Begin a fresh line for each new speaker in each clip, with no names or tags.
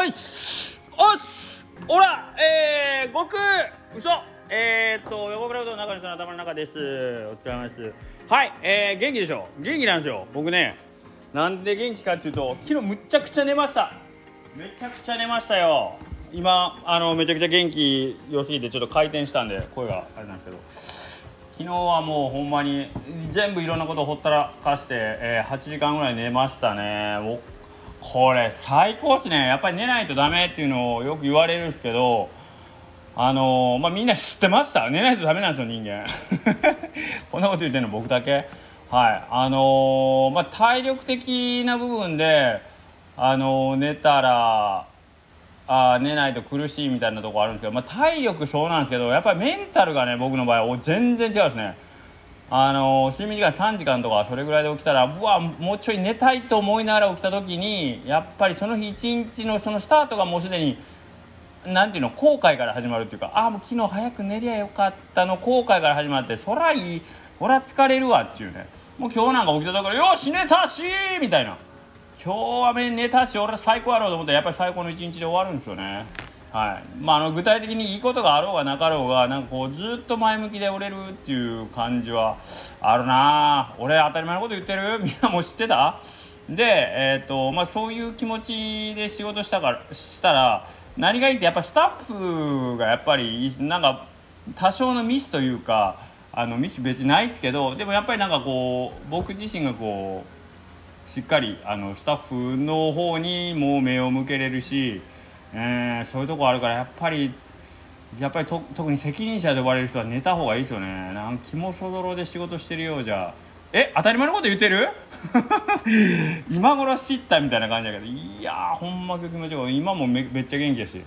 おい。おっすおらえー、極嘘。えー、っと横倉うどんの中の人の頭の中です。お疲れ様です。はいえー、元気でしょ元気なんですよ。僕ねなんで元気かっていうと昨日むっちゃくちゃ寝ました。めちゃくちゃ寝ましたよ。今あのめちゃくちゃ元気良すぎてちょっと回転したんで声があれなんですけど。昨日はもうほんまに全部いろんなことをほったらかして、えー、8時間ぐらい寝ましたね。これ最高っすね。やっぱり寝ないとダメっていうのをよく言われるんですけどあのー、まあみんな知ってました？寝ないとダメなんですよ人間。こんなこと言ってるの僕だけ。はい。あのー、まあ体力的な部分であのー、寝たらあ寝ないと苦しいみたいなとこあるんですけど、まあ、体力そうなんですけどやっぱりメンタルがね僕の場合全然違うんですね。あの睡眠時間3時間とかそれぐらいで起きたらうわもうちょい寝たいと思いながら起きた時にやっぱりその日一日のそのスタートがもうすでに何ていうの後悔から始まるっていうかああもう昨日早く寝りゃよかったの後悔から始まってそらいいほら疲れるわっちゅうね。もう今日なんか起きたところよし寝たしみたいな。今日は寝たし俺最高やろうと思ったらやっぱり最高の一日で終わるんですよね。はい。まあ、あの具体的にいいことがあろうがなかろうがなんかこうずっと前向きでおれるっていう感じはあるな俺当たり前のこと言ってる？みんなも知ってた？で、えーとまあ、そういう気持ちで仕事したからしたら何がいいってやっぱスタッフがやっぱりなんか多少のミスというかあのミス別にないですけどでもやっぱりなんかこう僕自身がこうしっかりあのスタッフの方にも目を向けれるしえー、そういうとこあるからやっぱりやっぱりと特に責任者で呼ばれる人は寝た方がいいですよね。なん気もそぞろで仕事してるようじゃ。え当たり前のこと言ってる？今頃知ったみたいな感じだけど。いやーほんま気持ちいい今もめめっちゃ元気やし。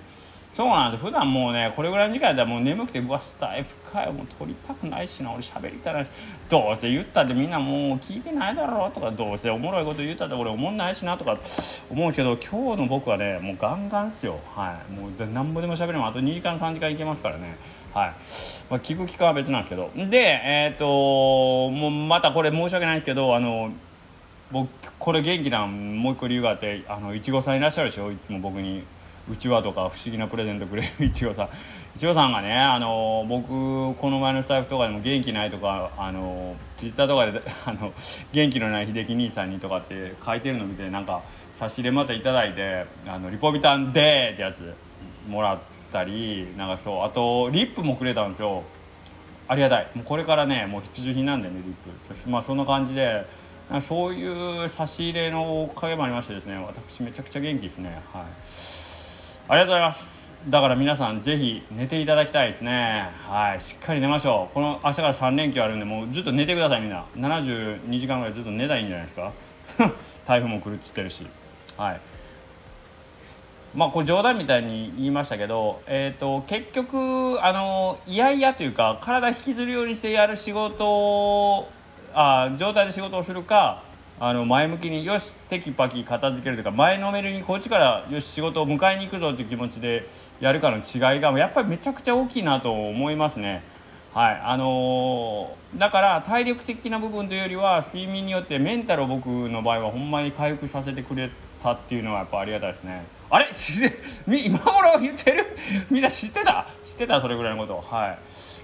そうなんです。普段もうねこれぐらいの時間やったらもう眠くてうわスタイフかよもう撮りたくないしな俺喋りたいしどうせ言ったってみんなもう聞いてないだろうとかどうせおもろいこと言ったって俺思んないしなとか思うけど今日の僕はねもうガンガンっすよ。はい。もうなんぼでも喋れもあと2時間3時間いけますからね。はい、まあ、聞く期間は別なんですけどでえっ、ー、ともうまたこれ申し訳ないんですけどあの僕これ元気なもう一個理由があってあのいちごさんいらっしゃるでしょ？いつも僕に。うちわとか不思議なプレゼントくれるいちごさん。いちごさんがねあの僕この前のスタッフとかでも元気ないとかあのツイッターとかで あの元気のない秀樹兄さんにとかって書いてるの見てなんか差し入れまた頂いてあのリポビタンでってやつもらったりなんかそうあとリップもくれたんですよ。ありがたい。もうこれからねもう必需品なんでねリップ。まあそんな感じでそういう差し入れのおかげもありましてですね私めちゃくちゃ元気ですね。はい。ありがとうございます。だから皆さんぜひ寝ていただきたいですね。はい。しっかり寝ましょう。この明日から3連休あるんでもうずっと寝てくださいみんな。72時間ぐらいずっと寝たらいいんじゃないですか？台風も来るって言ってるし。はい。まあこれ冗談みたいに言いましたけど、えーと、結局あのいやいやというか体引きずるようにしてやる仕事あ状態で仕事をするかあの前向きによしテキパキ片付けるとか前のめりにこっちからよし仕事を迎えに行くぞという気持ちでやるかの違いがやっぱりめちゃくちゃ大きいなと思いますね。はい。あのー、だから体力的な部分というよりは睡眠によってメンタルを僕の場合はほんまに回復させてくれたっていうのはやっぱありがたいですね。あれ？自然今頃言ってる？みんな知ってた？知ってた？それぐらいのこと。はい。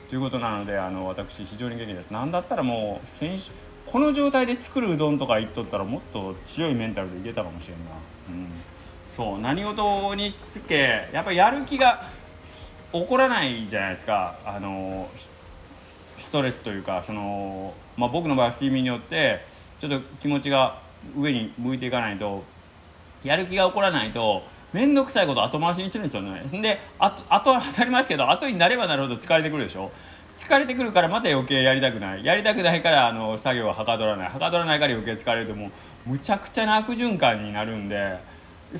ということなのであの私非常に元気です。なんだったらもう先週この状態で作るうどんとか言っとったらもっと強いメンタルでいけたかもしれんな、うん、そう何事につけやっぱりやる気が起こらないじゃないですか。あのストレスというかその、まあ、僕の場合は睡眠によってちょっと気持ちが上に向いていかないとやる気が起こらないと面倒くさいこと後回しにするんですよね。であとあとは当たり前ですけど後になればなるほど疲れてくるでしょ？疲れてくるからまた余計やりたくない。やりたくないからあの作業ははかどらない。はかどらないから余計疲れる。ともうむちゃくちゃな悪循環になるんで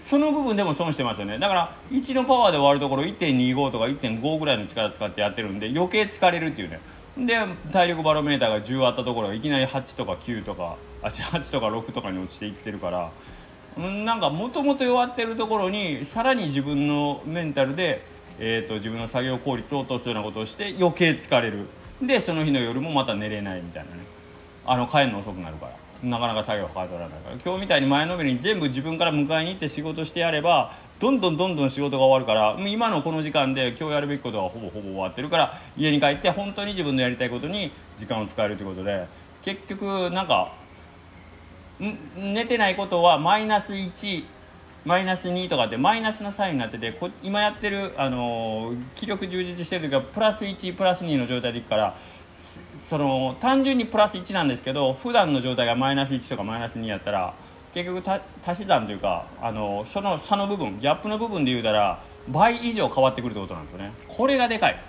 その部分でも損してますよね。だから1のパワーで終わるところ1.25とか1.5ぐらいの力使ってやってるんで余計疲れるっていうね。で体力バロメーターが10あったところいきなり8とか9とかあ8とか6とかに落ちていってるからなんかもともと弱ってるところにさらに自分のメンタルでえーと、自分の作業効率を落とすようなことをして余計疲れる。でその日の夜もまた寝れないみたいなね。あの帰るの遅くなるから。なかなか作業はかどらないから。今日みたいに前のめりに全部自分から迎えに行って仕事してやればどんどんどんどん仕事が終わるから今のこの時間で今日やるべきことはほぼほぼ終わってるから家に帰って本当に自分のやりたいことに時間を使えるということで結局なんか寝てないことはマイナス1マイナス2とかってマイナスのサインになっててこ今やってる、あの気力充実してる時はプラス1プラス2の状態でいくからその単純にプラス1なんですけど普段の状態がマイナス1とかマイナス2やったら結局足し算というか、あのその差の部分ギャップの部分で言うたら倍以上変わってくるってことなんですよね。これがでかい。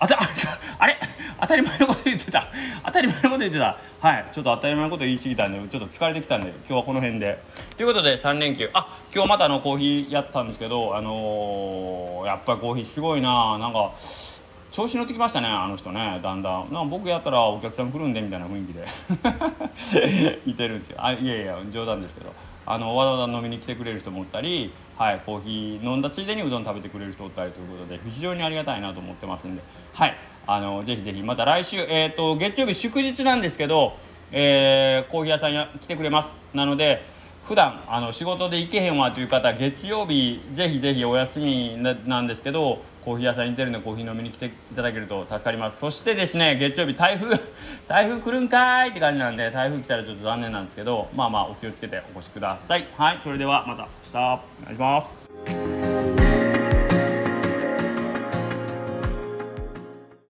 あ あれ？当たり前のこと言ってた。当たり前のこと言ってた。はい。ちょっと当たり前のこと言い過ぎたんでちょっと疲れてきたんで今日はこの辺で。ということで3連休。あ今日またあのコーヒーやったんですけどあのーやっぱりコーヒーすごいな。なんか調子乗ってきましたねあの人ね。だんだん。なん僕やったらお客さん来るんでみたいな雰囲気で。いてるんですよ。あいやいや冗談ですけど。あのわざわざ飲みに来てくれる人もおったり、はい、コーヒー飲んだついでにうどん食べてくれる人おったりということで非常にありがたいなと思ってますんで、はい、あのぜひぜひまた来週、えー、と月曜日祝日なんですけど、えーコーヒー屋さんや来てくれます。なので普段あの仕事で行けへんわという方月曜日ぜひぜひお休みなんですけどコーヒー屋さんに出るんでコーヒー飲みに来ていただけると助かります。そしてですね月曜日台風 台風来るんかいって感じなんで台風来たらちょっと残念なんですけどまあまあお気をつけてお越しください。はいそれではまた明日お願いします。